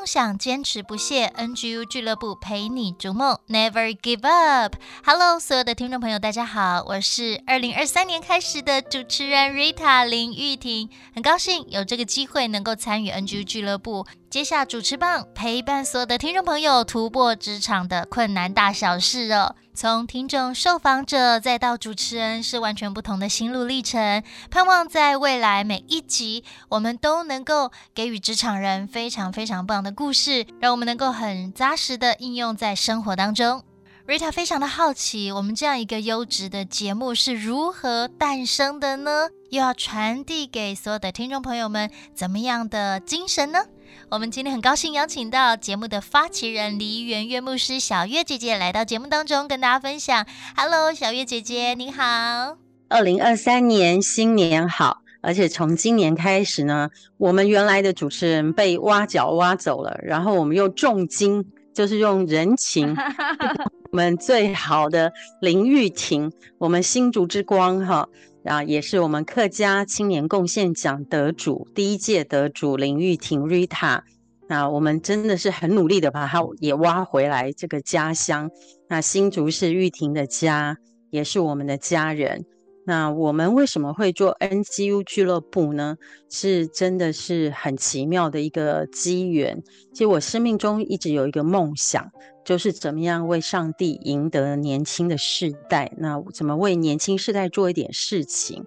梦想坚持不懈，NGU 俱乐部陪你逐梦，Never give up。Hello，所有的听众朋友，大家好，我是二零二三年开始的主持人 Rita 林玉婷，很高兴有这个机会能够参与 NGU 俱乐部，接下主持棒，陪伴所有的听众朋友突破职场的困难大小事哦。从听众、受访者再到主持人，是完全不同的心路历程。盼望在未来每一集，我们都能够给予职场人非常非常棒的故事，让我们能够很扎实的应用在生活当中。Rita 非常的好奇，我们这样一个优质的节目是如何诞生的呢？又要传递给所有的听众朋友们怎么样的精神呢？我们今天很高兴邀请到节目的发起人黎元月牧师小月姐姐来到节目当中，跟大家分享。Hello，小月姐姐，你好。二零二三年新年好，而且从今年开始呢，我们原来的主持人被挖角挖走了，然后我们又重金，就是用人情，我们最好的林玉婷，我们新竹之光哈。啊，也是我们客家青年贡献奖得主，第一届得主林玉婷 Rita。那我们真的是很努力的把她也挖回来这个家乡。那新竹是玉婷的家，也是我们的家人。那我们为什么会做 NGU 俱乐部呢？是真的是很奇妙的一个机缘。其实我生命中一直有一个梦想。就是怎么样为上帝赢得年轻的世代？那怎么为年轻世代做一点事情？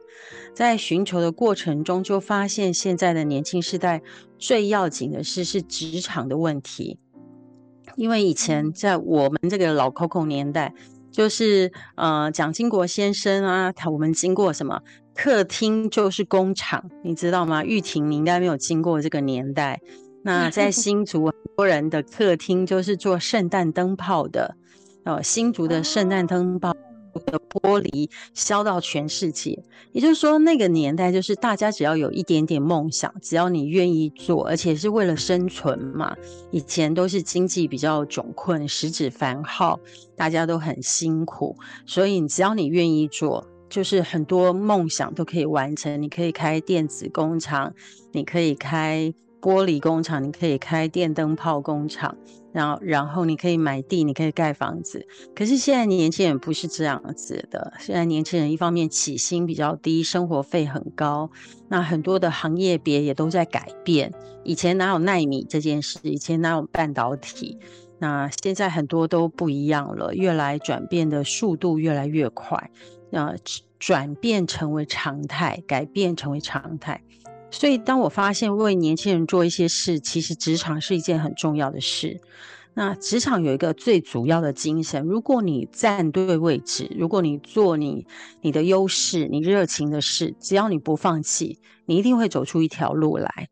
在寻求的过程中，就发现现在的年轻世代最要紧的事是职场的问题。因为以前在我们这个老 Coco 年代，就是呃蒋经国先生啊，他我们经过什么？客厅就是工厂，你知道吗？玉婷，你应该没有经过这个年代。那在 新竹，很多人的客厅就是做圣诞灯泡的，哦，新竹的圣诞灯泡的玻璃销到全世界。也就是说，那个年代就是大家只要有一点点梦想，只要你愿意做，而且是为了生存嘛。以前都是经济比较窘困，食指繁耗，大家都很辛苦，所以只要你愿意做，就是很多梦想都可以完成。你可以开电子工厂，你可以开。玻璃工厂，你可以开电灯泡工厂，然后然后你可以买地，你可以盖房子。可是现在年轻人不是这样子的，现在年轻人一方面起薪比较低，生活费很高，那很多的行业别也都在改变。以前哪有奈米这件事？以前哪有半导体？那现在很多都不一样了，越来转变的速度越来越快，那转变成为常态，改变成为常态。所以，当我发现为年轻人做一些事，其实职场是一件很重要的事。那职场有一个最主要的精神，如果你站对位置，如果你做你你的优势、你热情的事，只要你不放弃，你一定会走出一条路来。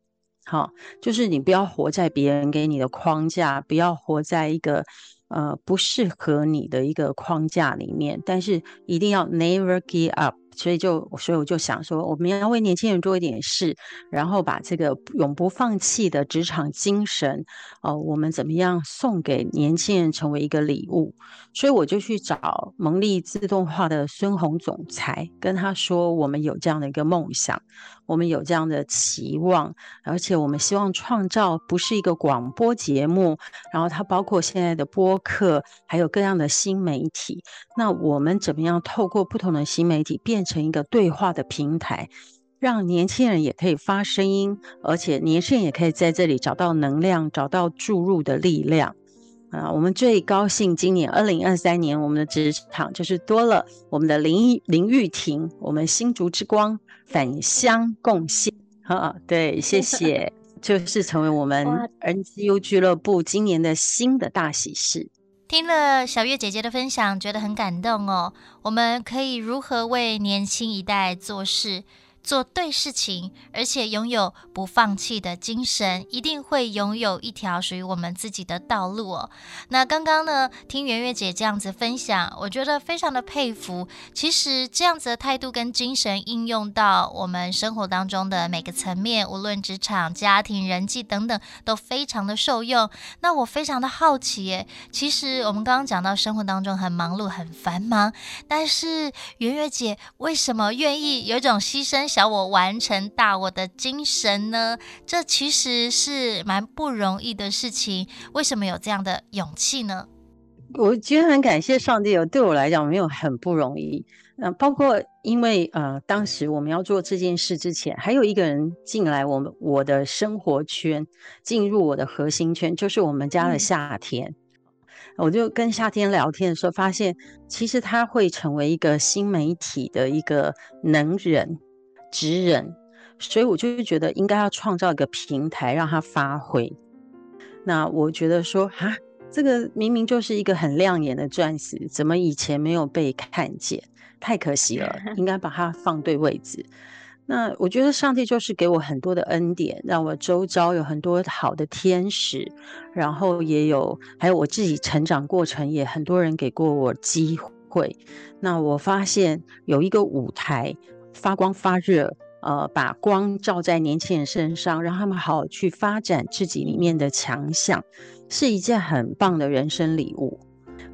好，就是你不要活在别人给你的框架，不要活在一个呃不适合你的一个框架里面，但是一定要 never give up。所以就，所以我就想说，我们要为年轻人做一点事，然后把这个永不放弃的职场精神，哦，我们怎么样送给年轻人成为一个礼物？所以我就去找蒙利自动化的孙红总裁，跟他说，我们有这样的一个梦想，我们有这样的期望，而且我们希望创造不是一个广播节目，然后它包括现在的播客，还有各样的新媒体。那我们怎么样透过不同的新媒体变成一个对话的平台，让年轻人也可以发声音，而且年轻人也可以在这里找到能量，找到注入的力量。啊，我们最高兴今年二零二三年，我们的职场就是多了我们的林林玉婷，我们新竹之光返乡贡献。哈，对，谢 谢，就是成为我们 NGU 俱乐部今年的新的大喜事。听了小月姐姐的分享，觉得很感动哦。我们可以如何为年轻一代做事？做对事情，而且拥有不放弃的精神，一定会拥有一条属于我们自己的道路哦。那刚刚呢，听圆月姐这样子分享，我觉得非常的佩服。其实这样子的态度跟精神应用到我们生活当中的每个层面，无论职场、家庭、人际等等，都非常的受用。那我非常的好奇耶，其实我们刚刚讲到生活当中很忙碌、很繁忙，但是圆月姐为什么愿意有一种牺牲？小我完成大我的精神呢？这其实是蛮不容易的事情。为什么有这样的勇气呢？我觉得很感谢上帝哦。对我来讲，没有很不容易。嗯、呃，包括因为呃，当时我们要做这件事之前，还有一个人进来我们我的生活圈，进入我的核心圈，就是我们家的夏天。嗯我就跟夏天聊天的时候，发现其实他会成为一个新媒体的一个能人。职人，所以我就是觉得应该要创造一个平台让他发挥。那我觉得说啊，这个明明就是一个很亮眼的钻石，怎么以前没有被看见？太可惜了，应该把它放对位置。那我觉得上帝就是给我很多的恩典，让我周遭有很多好的天使，然后也有还有我自己成长过程也很多人给过我机会。那我发现有一个舞台。发光发热，呃，把光照在年轻人身上，让他们好好去发展自己里面的强项，是一件很棒的人生礼物。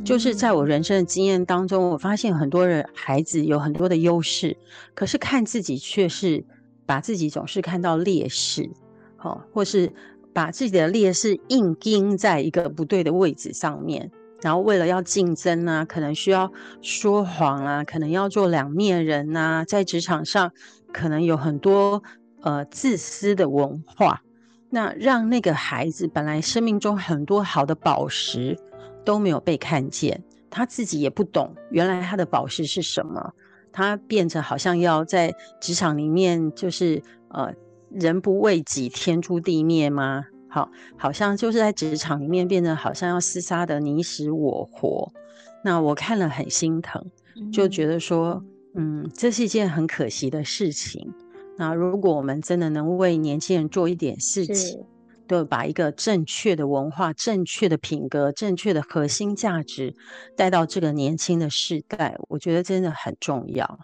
就是在我人生的经验当中，我发现很多人孩子有很多的优势，可是看自己却是把自己总是看到劣势，哦，或是把自己的劣势硬盯在一个不对的位置上面。然后为了要竞争啊，可能需要说谎啊，可能要做两面人呐，在职场上可能有很多呃自私的文化，那让那个孩子本来生命中很多好的宝石都没有被看见，他自己也不懂原来他的宝石是什么，他变成好像要在职场里面就是呃人不为己，天诛地灭吗？好，好像就是在职场里面变得好像要厮杀的你死我活，那我看了很心疼，就觉得说，嗯，这是一件很可惜的事情。那如果我们真的能为年轻人做一点事情，对，把一个正确的文化、正确的品格、正确的核心价值带到这个年轻的世代，我觉得真的很重要。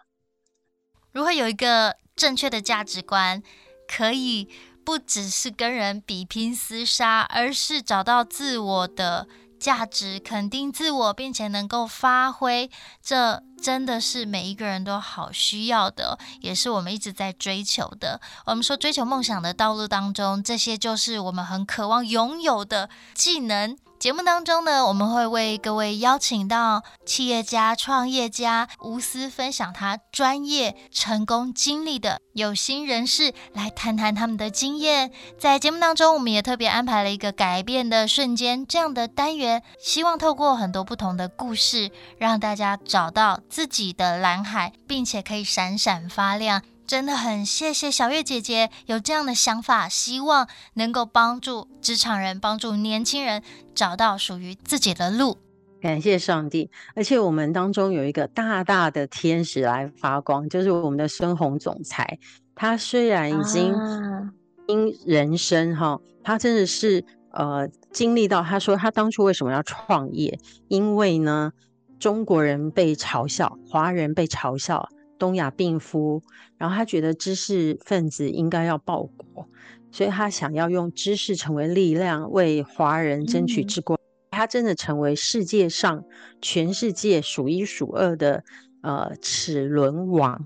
如何有一个正确的价值观，可以。不只是跟人比拼厮杀，而是找到自我的价值，肯定自我，并且能够发挥。这真的是每一个人都好需要的，也是我们一直在追求的。我们说追求梦想的道路当中，这些就是我们很渴望拥有的技能。节目当中呢，我们会为各位邀请到企业家、创业家，无私分享他专业成功经历的有心人士，来谈谈他们的经验。在节目当中，我们也特别安排了一个改变的瞬间这样的单元，希望透过很多不同的故事，让大家找到自己的蓝海，并且可以闪闪发亮。真的很谢谢小月姐姐有这样的想法，希望能够帮助职场人，帮助年轻人找到属于自己的路。感谢上帝，而且我们当中有一个大大的天使来发光，就是我们的孙红总裁。他虽然已经因人生哈、啊，他真的是呃经历到，他说他当初为什么要创业？因为呢，中国人被嘲笑，华人被嘲笑。东亚病夫，然后他觉得知识分子应该要报国，所以他想要用知识成为力量，为华人争取之光。嗯、他真的成为世界上全世界数一数二的呃齿轮王，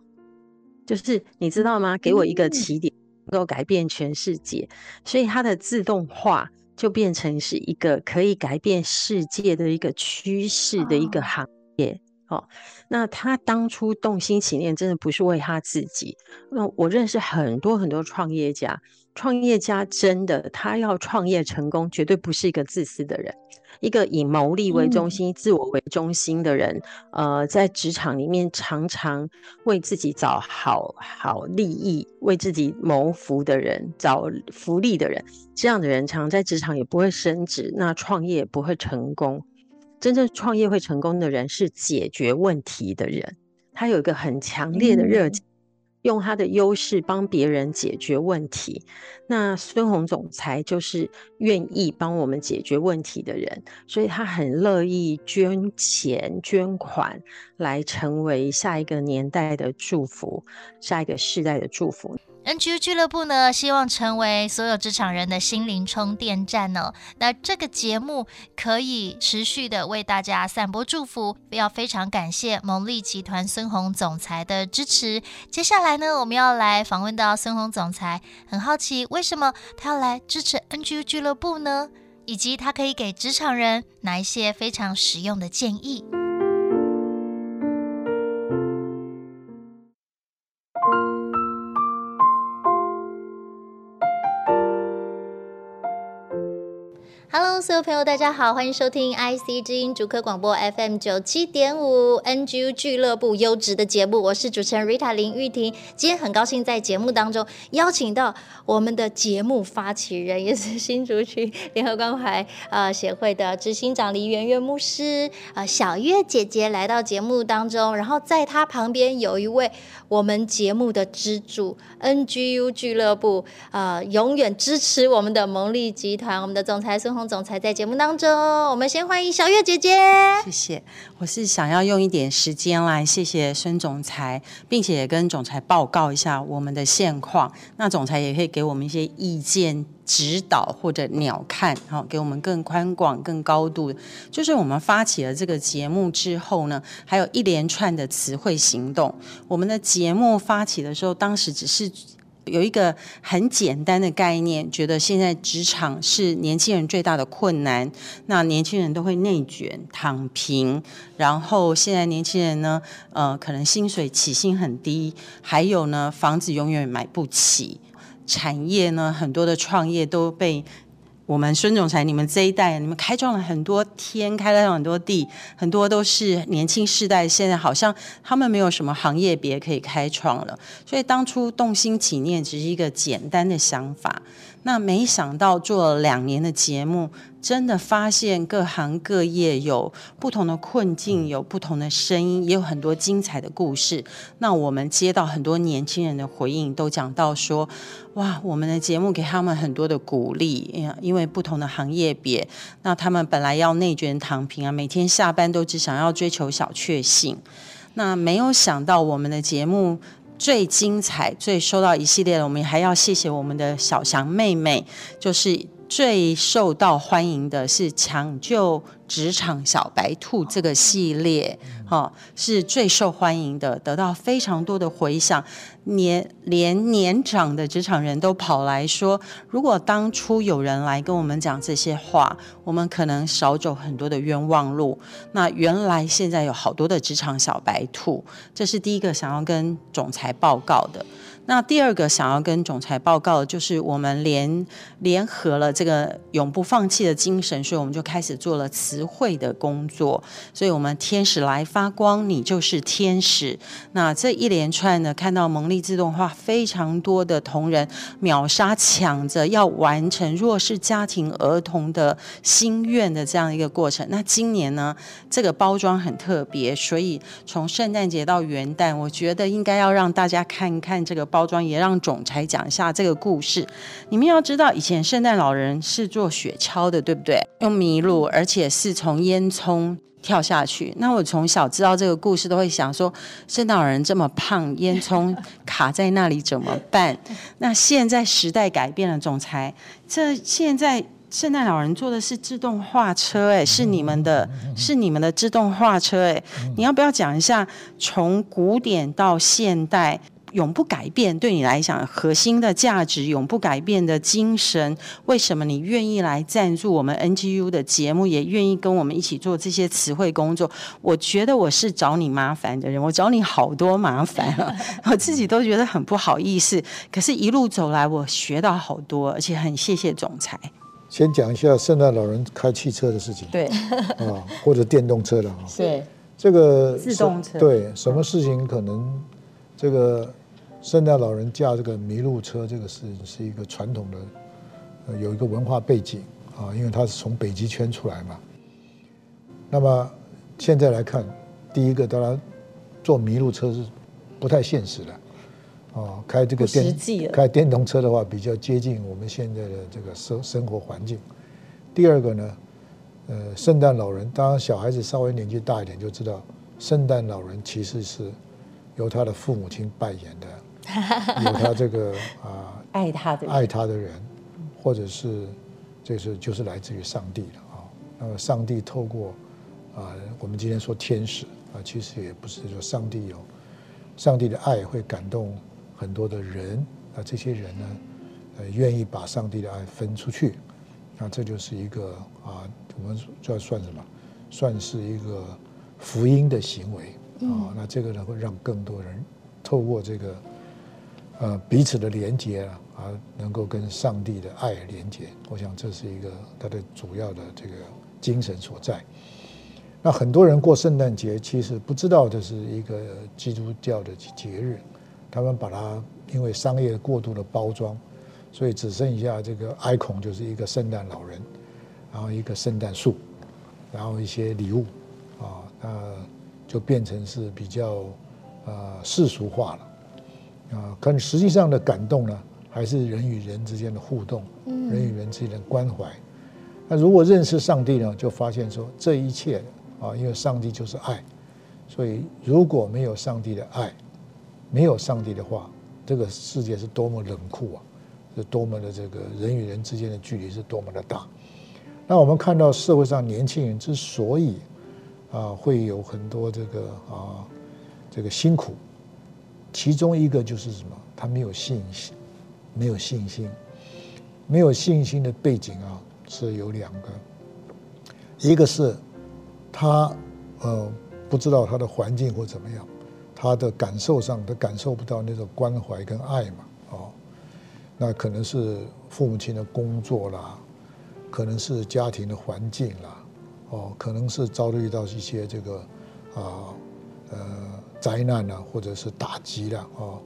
就是你知道吗？给我一个起点，能够改变全世界，所以它的自动化就变成是一个可以改变世界的一个趋势的一个行业。哦哦，那他当初动心起念，真的不是为他自己。那我认识很多很多创业家，创业家真的他要创业成功，绝对不是一个自私的人，一个以牟利为中心、嗯、自我为中心的人。呃，在职场里面常常为自己找好好利益、为自己谋福的人，找福利的人，这样的人常常在职场也不会升职，那创业也不会成功。真正创业会成功的人是解决问题的人，他有一个很强烈的热情。嗯用他的优势帮别人解决问题，那孙红总裁就是愿意帮我们解决问题的人，所以他很乐意捐钱捐款来成为下一个年代的祝福，下一个世代的祝福。NGU 俱乐部呢，希望成为所有职场人的心灵充电站哦。那这个节目可以持续的为大家散播祝福，要非常感谢蒙利集团孙宏总裁的支持。接下来呢，我们要来访问到孙宏总裁，很好奇为什么他要来支持 NGU 俱乐部呢？以及他可以给职场人哪一些非常实用的建议？Hello，所有朋友，大家好，欢迎收听 IC 之音竹科广播 FM 九七点五 NGU 俱乐部优质的节目，我是主持人 Rita 林玉婷。今天很高兴在节目当中邀请到我们的节目发起人，也是新竹区联合关怀呃协会的执行长黎媛媛牧师呃小月姐姐来到节目当中，然后在她旁边有一位我们节目的支柱 NGU 俱乐部呃永远支持我们的蒙利集团，我们的总裁孙总裁在节目当中，我们先欢迎小月姐姐。谢谢，我是想要用一点时间来谢谢孙总裁，并且也跟总裁报告一下我们的现况。那总裁也可以给我们一些意见指导或者鸟瞰，好，给我们更宽广、更高度。就是我们发起了这个节目之后呢，还有一连串的词汇行动。我们的节目发起的时候，当时只是。有一个很简单的概念，觉得现在职场是年轻人最大的困难。那年轻人都会内卷、躺平，然后现在年轻人呢，呃，可能薪水起薪很低，还有呢，房子永远买不起。产业呢，很多的创业都被。我们孙总裁，你们这一代，你们开创了很多天，开了很多地，很多都是年轻世代。现在好像他们没有什么行业别可以开创了，所以当初动心起念只是一个简单的想法。那没想到做了两年的节目，真的发现各行各业有不同的困境，有不同的声音，也有很多精彩的故事。那我们接到很多年轻人的回应，都讲到说：“哇，我们的节目给他们很多的鼓励，因为不同的行业别，那他们本来要内卷躺平啊，每天下班都只想要追求小确幸。那没有想到我们的节目。”最精彩、最收到一系列的，我们还要谢谢我们的小翔妹妹，就是。最受到欢迎的是抢救职场小白兔这个系列，哈，是最受欢迎的，得到非常多的回响。年连年长的职场人都跑来说，如果当初有人来跟我们讲这些话，我们可能少走很多的冤枉路。那原来现在有好多的职场小白兔，这是第一个想要跟总裁报告的。那第二个想要跟总裁报告就是，我们联联合了这个永不放弃的精神，所以我们就开始做了词汇的工作。所以，我们天使来发光，你就是天使。那这一连串呢，看到蒙利自动化非常多的同仁秒杀抢着要完成弱势家庭儿童的心愿的这样一个过程。那今年呢，这个包装很特别，所以从圣诞节到元旦，我觉得应该要让大家看一看这个包。包装也让总裁讲一下这个故事。你们要知道，以前圣诞老人是做雪橇的，对不对？用麋鹿，而且是从烟囱跳下去。那我从小知道这个故事，都会想说，圣诞老人这么胖，烟囱卡在那里怎么办？那现在时代改变了，总裁，这现在圣诞老人坐的是自动化车，哎，是你们的，是你们的自动化车，哎，你要不要讲一下从古典到现代？永不改变，对你来讲核心的价值，永不改变的精神，为什么你愿意来赞助我们 NGU 的节目，也愿意跟我们一起做这些词汇工作？我觉得我是找你麻烦的人，我找你好多麻烦啊，我自己都觉得很不好意思。可是，一路走来，我学到好多，而且很谢谢总裁。先讲一下圣诞老人开汽车的事情，对，啊，或者电动车的啊，对，这个自动车，对，什么事情可能这个。圣诞老人驾这个麋鹿车，这个事情是一个传统的，呃，有一个文化背景啊，因为他是从北极圈出来嘛。那么现在来看，第一个当然坐麋鹿车是不太现实的，哦，开这个电开电动车的话比较接近我们现在的这个生生活环境。第二个呢，呃，圣诞老人，当然小孩子稍微年纪大一点就知道，圣诞老人其实是由他的父母亲扮演的。有他这个啊，爱他的爱他的人，或者是这是就是来自于上帝的啊。那么上帝透过啊，我们今天说天使啊，其实也不是说上帝有上帝的爱会感动很多的人啊，这些人呢，呃，愿意把上帝的爱分出去，那这就是一个啊，我们这算什么？算是一个福音的行为啊。那这个呢，会让更多人透过这个。呃，彼此的连接啊，啊，能够跟上帝的爱连接，我想这是一个它的主要的这个精神所在。那很多人过圣诞节，其实不知道这是一个基督教的节日，他们把它因为商业过度的包装，所以只剩下这个 icon 就是一个圣诞老人，然后一个圣诞树，然后一些礼物啊，那就变成是比较呃世俗化了。啊，可实际上的感动呢，还是人与人之间的互动，人与人之间的关怀。那如果认识上帝呢，就发现说这一切啊，因为上帝就是爱，所以如果没有上帝的爱，没有上帝的话，这个世界是多么冷酷啊，是多么的这个人与人之间的距离是多么的大。那我们看到社会上年轻人之所以啊会有很多这个啊这个辛苦。其中一个就是什么？他没有信心，没有信心，没有信心的背景啊，是有两个，一个是他呃不知道他的环境或怎么样，他的感受上他感受不到那种关怀跟爱嘛，哦，那可能是父母亲的工作啦，可能是家庭的环境啦，哦，可能是遭遇到一些这个啊呃。灾难啊，或者是打击了啊，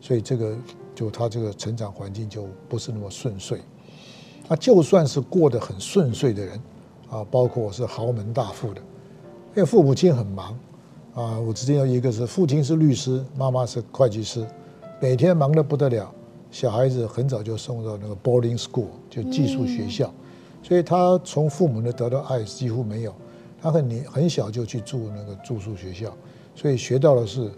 所以这个就他这个成长环境就不是那么顺遂。他就算是过得很顺遂的人啊，包括我是豪门大富的，因为父母亲很忙啊。我之前有一个是父亲是律师，妈妈是会计师，每天忙得不得了。小孩子很早就送到那个 boarding school，就寄宿学校，所以他从父母那得到爱几乎没有。他很年很小就去住那个住宿学校。所以学到的是，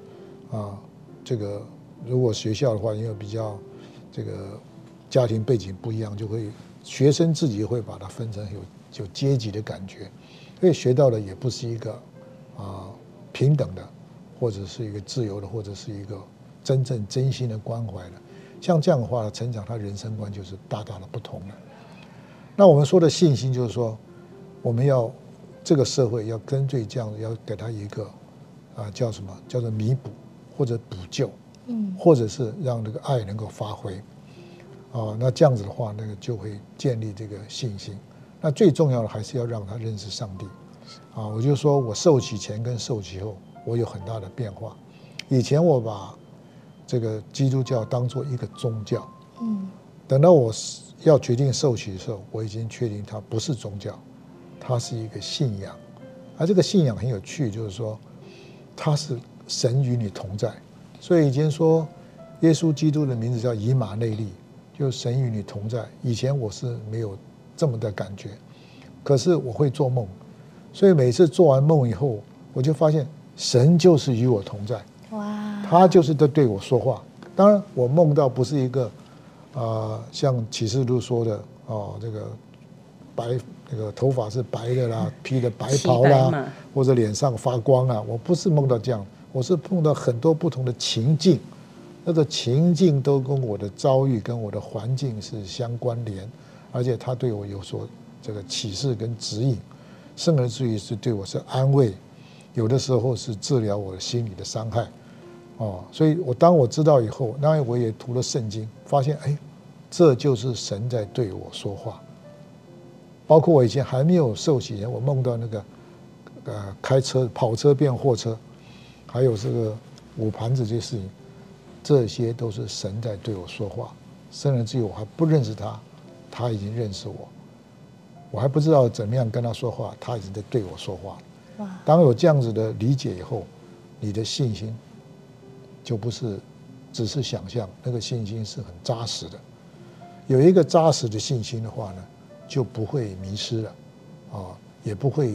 啊，这个如果学校的话，因为比较这个家庭背景不一样，就会学生自己会把它分成有有阶级的感觉，所以学到的也不是一个啊平等的，或者是一个自由的，或者是一个真正真心的关怀的。像这样的话，成长他人生观就是大大的不同了。那我们说的信心，就是说我们要这个社会要根据这样，要给他一个。啊，叫什么？叫做弥补或者补救，嗯，或者是让这个爱能够发挥，啊，那这样子的话，那个就会建立这个信心。那最重要的还是要让他认识上帝，啊，我就说我受洗前跟受洗后，我有很大的变化。以前我把这个基督教当做一个宗教，嗯，等到我要决定受洗的时候，我已经确定它不是宗教，它是一个信仰。而这个信仰很有趣，就是说。他是神与你同在，所以以前说耶稣基督的名字叫以马内利，就神与你同在。以前我是没有这么的感觉，可是我会做梦，所以每次做完梦以后，我就发现神就是与我同在。哇！他就是在对我说话。当然，我梦到不是一个啊、呃，像启示录说的哦，这个白。那个头发是白的啦，披的白袍啦，或者脸上发光啊！我不是梦到这样，我是碰到很多不同的情境，那个情境都跟我的遭遇、跟我的环境是相关联，而且他对我有所这个启示跟指引，甚而至于是对我是安慰，有的时候是治疗我的心理的伤害，哦，所以我当我知道以后，那我也读了圣经，发现哎，这就是神在对我说话。包括我以前还没有受洗前，我梦到那个，呃，开车跑车变货车，还有这个捂盘子这些事情，这些都是神在对我说话。甚至于我还不认识他，他已经认识我。我还不知道怎么样跟他说话，他已经在对我说话！当有这样子的理解以后，你的信心就不是只是想象，那个信心是很扎实的。有一个扎实的信心的话呢，就不会迷失了，啊，也不会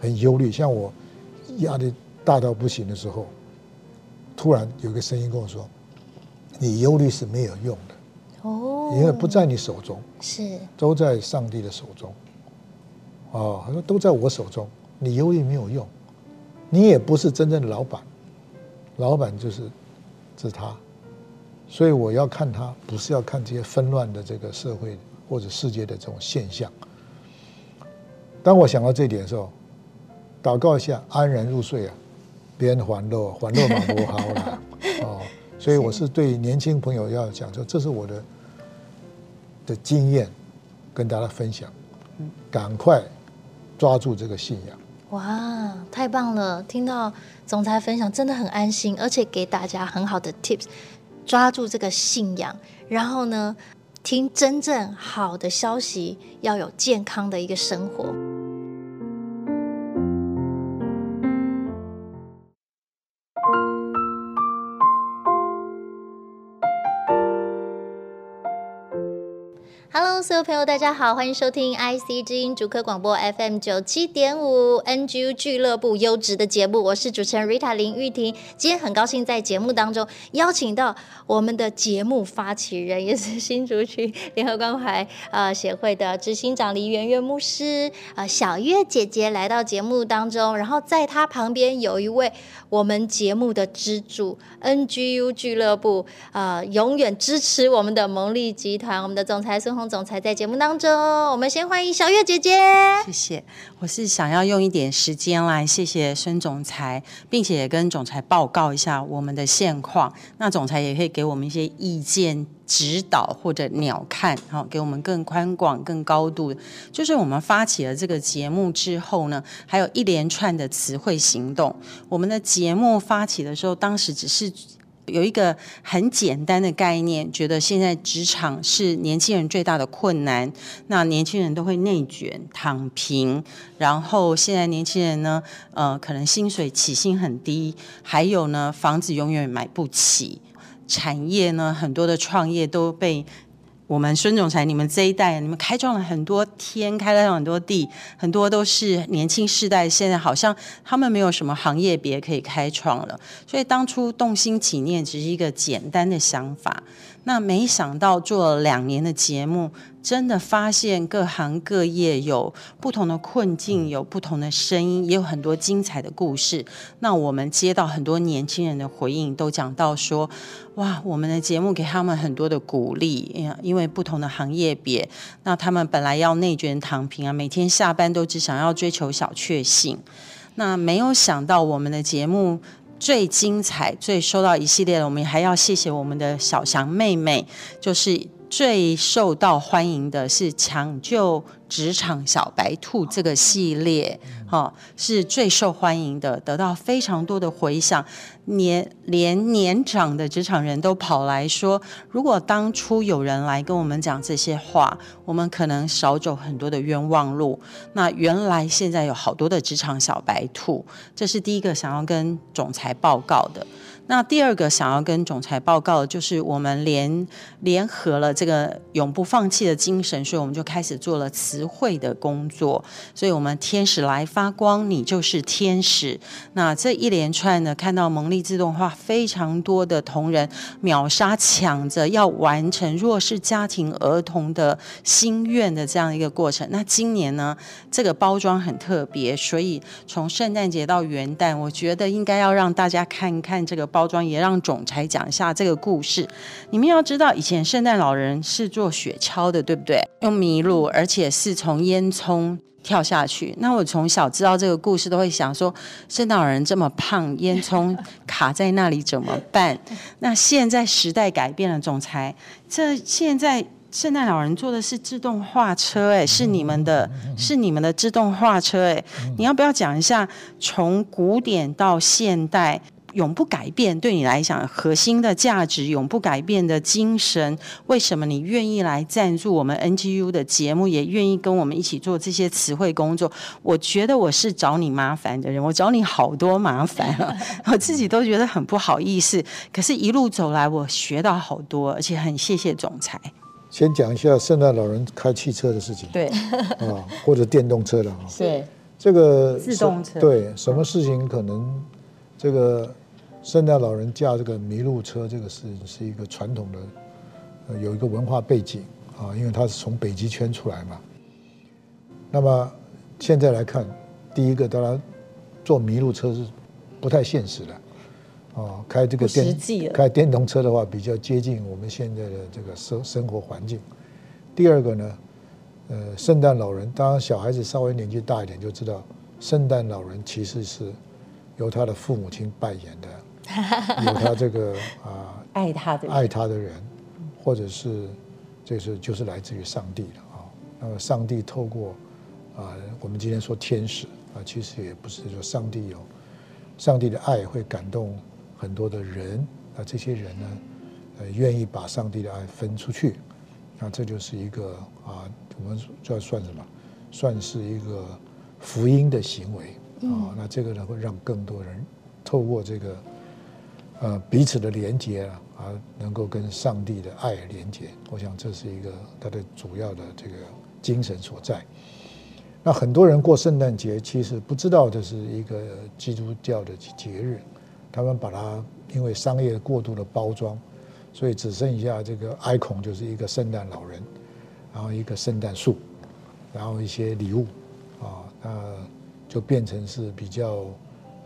很忧虑。像我压力大到不行的时候，突然有个声音跟我说：“你忧虑是没有用的。”哦，因为不在你手中，是都在上帝的手中。哦，他说都在我手中，你忧虑没有用，你也不是真正的老板，老板就是是他。所以我要看他，不是要看这些纷乱的这个社会或者世界的这种现象。当我想到这一点的时候，祷告一下，安然入睡啊，别人还乐，还乐嘛不好了 哦。所以我是对年轻朋友要讲说，这是我的的经验，跟大家分享。赶快抓住这个信仰。哇，太棒了！听到总裁分享，真的很安心，而且给大家很好的 tips。抓住这个信仰，然后呢，听真正好的消息，要有健康的一个生活。Hello，所有朋友，大家好，欢迎收听 IC 之音竹科广播 FM 九七点五 NGU 俱乐部优质的节目，我是主持人 Rita 林玉婷。今天很高兴在节目当中邀请到我们的节目发起人，也是新竹区联合关怀呃协会的执行长黎媛媛牧师呃小月姐姐来到节目当中，然后在她旁边有一位我们节目的支柱 NGU 俱乐部呃永远支持我们的蒙利集团，我们的总裁孙。总裁在在节目当中，我们先欢迎小月姐姐。谢谢，我是想要用一点时间来谢谢孙总裁，并且也跟总裁报告一下我们的现况。那总裁也可以给我们一些意见指导或者鸟瞰，好，给我们更宽广、更高度。就是我们发起了这个节目之后呢，还有一连串的词汇行动。我们的节目发起的时候，当时只是。有一个很简单的概念，觉得现在职场是年轻人最大的困难。那年轻人都会内卷、躺平，然后现在年轻人呢，呃，可能薪水起薪很低，还有呢，房子永远买不起。产业呢，很多的创业都被。我们孙总裁，你们这一代，你们开创了很多天，开了很多地，很多都是年轻世代。现在好像他们没有什么行业别可以开创了，所以当初动心起念只是一个简单的想法。那没想到做了两年的节目，真的发现各行各业有不同的困境，有不同的声音，也有很多精彩的故事。那我们接到很多年轻人的回应，都讲到说：“哇，我们的节目给他们很多的鼓励，因为不同的行业别，那他们本来要内卷躺平啊，每天下班都只想要追求小确幸。那没有想到我们的节目。”最精彩、最收到一系列的，我们还要谢谢我们的小翔妹妹，就是。最受到欢迎的是抢救职场小白兔这个系列，哈，是最受欢迎的，得到非常多的回响。年连年长的职场人都跑来说，如果当初有人来跟我们讲这些话，我们可能少走很多的冤枉路。那原来现在有好多的职场小白兔，这是第一个想要跟总裁报告的。那第二个想要跟总裁报告就是，我们联联合了这个永不放弃的精神，所以我们就开始做了词汇的工作。所以，我们天使来发光，你就是天使。那这一连串呢，看到蒙利自动化非常多的同仁秒杀抢着要完成弱势家庭儿童的心愿的这样一个过程。那今年呢，这个包装很特别，所以从圣诞节到元旦，我觉得应该要让大家看一看这个包。包装也让总裁讲一下这个故事。你们要知道，以前圣诞老人是做雪橇的，对不对？用麋鹿，而且是从烟囱跳下去。那我从小知道这个故事，都会想说，圣诞老人这么胖，烟囱卡在那里怎么办？那现在时代改变了，总裁，这现在圣诞老人坐的是自动化车，哎，是你们的，是你们的自动化车，哎，你要不要讲一下从古典到现代？永不改变，对你来讲核心的价值，永不改变的精神，为什么你愿意来赞助我们 NGU 的节目，也愿意跟我们一起做这些词汇工作？我觉得我是找你麻烦的人，我找你好多麻烦啊，我自己都觉得很不好意思。可是，一路走来，我学到好多，而且很谢谢总裁。先讲一下圣诞老人开汽车的事情，对，啊，或者电动车的啊，对，这个自动车，对，什么事情可能这个。圣诞老人驾这个麋鹿车，这个是是一个传统的，呃，有一个文化背景啊，因为他是从北极圈出来嘛。那么现在来看，第一个当然坐麋鹿车是不太现实的，啊，开这个电开电动车的话，比较接近我们现在的这个生生活环境。第二个呢，呃，圣诞老人，当然小孩子稍微年纪大一点就知道，圣诞老人其实是由他的父母亲扮演的。有他这个啊，爱他的爱他的人，或者是这是就是来自于上帝的啊。那么上帝透过啊，我们今天说天使啊，其实也不是说上帝有上帝的爱会感动很多的人啊，这些人呢，呃，愿意把上帝的爱分出去，那这就是一个啊，我们这算什么？算是一个福音的行为啊。那这个呢，会让更多人透过这个。呃，彼此的连接啊，啊，能够跟上帝的爱连接，我想这是一个它的主要的这个精神所在。那很多人过圣诞节，其实不知道这是一个基督教的节日，他们把它因为商业过度的包装，所以只剩下这个 icon 就是一个圣诞老人，然后一个圣诞树，然后一些礼物啊，那就变成是比较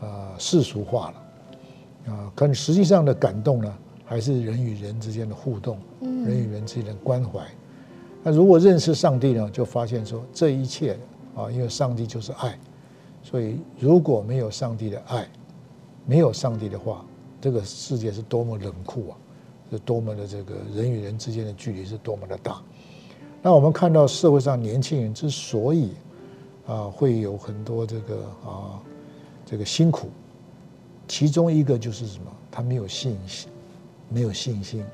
呃世俗化了。啊，可实际上的感动呢，还是人与人之间的互动，人与人之间的关怀。那如果认识上帝呢，就发现说这一切啊，因为上帝就是爱，所以如果没有上帝的爱，没有上帝的话，这个世界是多么冷酷啊，是多么的这个人与人之间的距离是多么的大。那我们看到社会上年轻人之所以啊会有很多这个啊这个辛苦。其中一个就是什么？他没有信心，没有信心，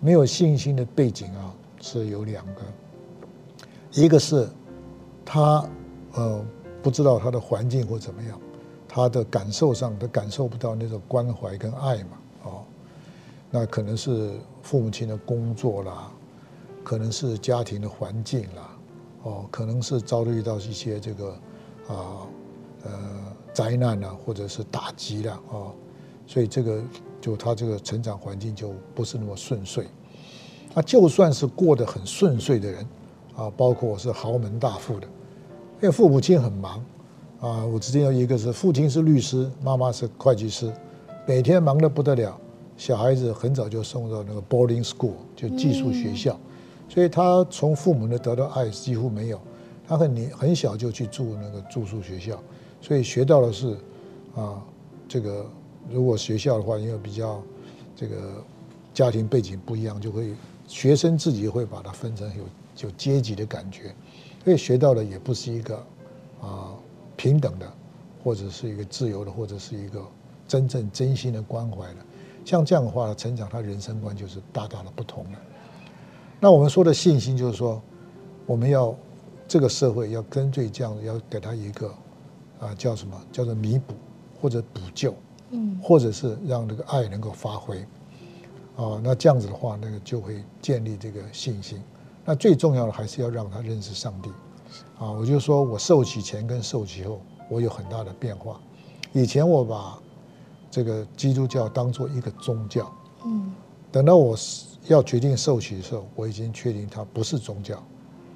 没有信心的背景啊，是有两个，一个是他呃不知道他的环境或怎么样，他的感受上他感受不到那种关怀跟爱嘛，哦，那可能是父母亲的工作啦，可能是家庭的环境啦，哦，可能是遭遇到一些这个啊呃。灾难啊，或者是打击了啊，所以这个就他这个成长环境就不是那么顺遂。他就算是过得很顺遂的人啊，包括我是豪门大富的，因为父母亲很忙啊。我之前有一个是父亲是律师，妈妈是会计师，每天忙得不得了。小孩子很早就送到那个 boarding school，就寄宿学校，所以他从父母那得到爱几乎没有。他很年很小就去住那个住宿学校。所以学到的是，啊，这个如果学校的话，因为比较这个家庭背景不一样，就会学生自己会把它分成有有阶级的感觉，所以学到的也不是一个啊平等的，或者是一个自由的，或者是一个真正真心的关怀的。像这样的话，成长他人生观就是大大的不同了。那我们说的信心，就是说我们要这个社会要根据这样，要给他一个。啊，叫什么？叫做弥补或者补救，嗯，或者是让这个爱能够发挥，啊，那这样子的话，那个就会建立这个信心。那最重要的还是要让他认识上帝，啊，我就说我受洗前跟受洗后，我有很大的变化。以前我把这个基督教当做一个宗教，嗯，等到我要决定受洗的时候，我已经确定它不是宗教，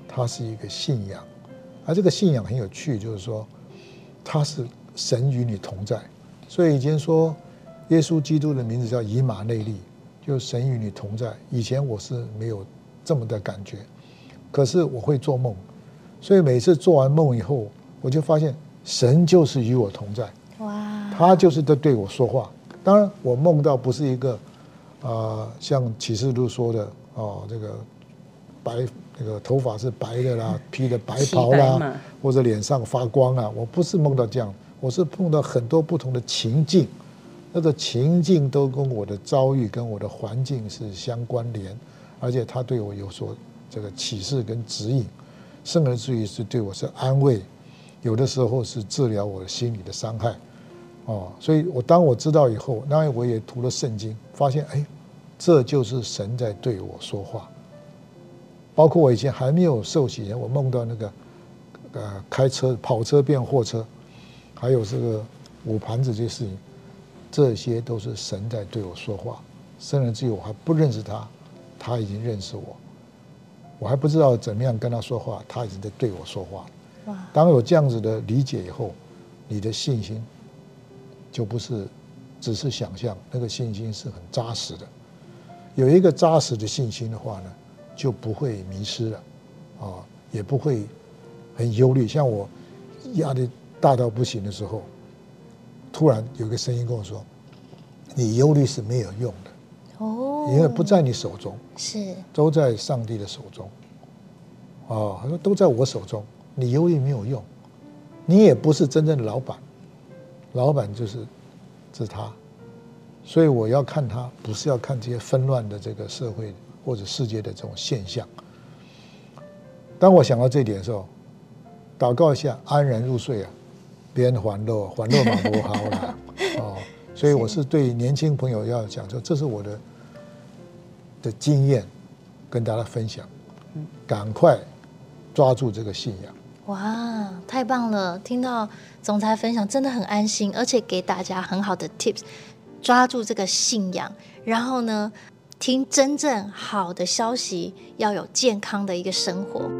它是一个信仰。而这个信仰很有趣，就是说。它是神与你同在，所以以前说耶稣基督的名字叫以马内利，就神与你同在。以前我是没有这么的感觉，可是我会做梦，所以每次做完梦以后，我就发现神就是与我同在。哇！他就是在对我说话。当然，我梦到不是一个啊、呃，像启示录说的哦，这个白。那个头发是白的啦，披的白袍啦，或者脸上发光啊！我不是梦到这样，我是碰到很多不同的情境，那个情境都跟我的遭遇、跟我的环境是相关联，而且他对我有所这个启示跟指引，甚而至于是对我是安慰，有的时候是治疗我的心理的伤害，哦，所以我当我知道以后，那我也读了圣经，发现哎，这就是神在对我说话。包括我以前还没有受洗前，我梦到那个呃开车跑车变货车，还有这个捂盘子这些事情。这些都是神在对我说话，甚至至于我还不认识他，他已经认识我，我还不知道怎么样跟他说话，他已经在对我说话。哇！当有这样子的理解以后，你的信心就不是只是想象，那个信心是很扎实的。有一个扎实的信心的话呢，就不会迷失了，啊，也不会很忧虑。像我压力大到不行的时候。突然有个声音跟我说：“你忧虑是没有用的哦，因为不在你手中，是都在上帝的手中。哦，他说都在我手中，你忧虑没有用，你也不是真正的老板，老板就是是他，所以我要看他，不是要看这些纷乱的这个社会或者世界的这种现象。当我想到这一点的时候，祷告一下，安然入睡啊。”边环路，环路嘛不好了哦，所以我是对年轻朋友要讲说，这是我的的经验，跟大家分享，赶快抓住这个信仰。哇，太棒了！听到总裁分享，真的很安心，而且给大家很好的 tips，抓住这个信仰，然后呢，听真正好的消息，要有健康的一个生活。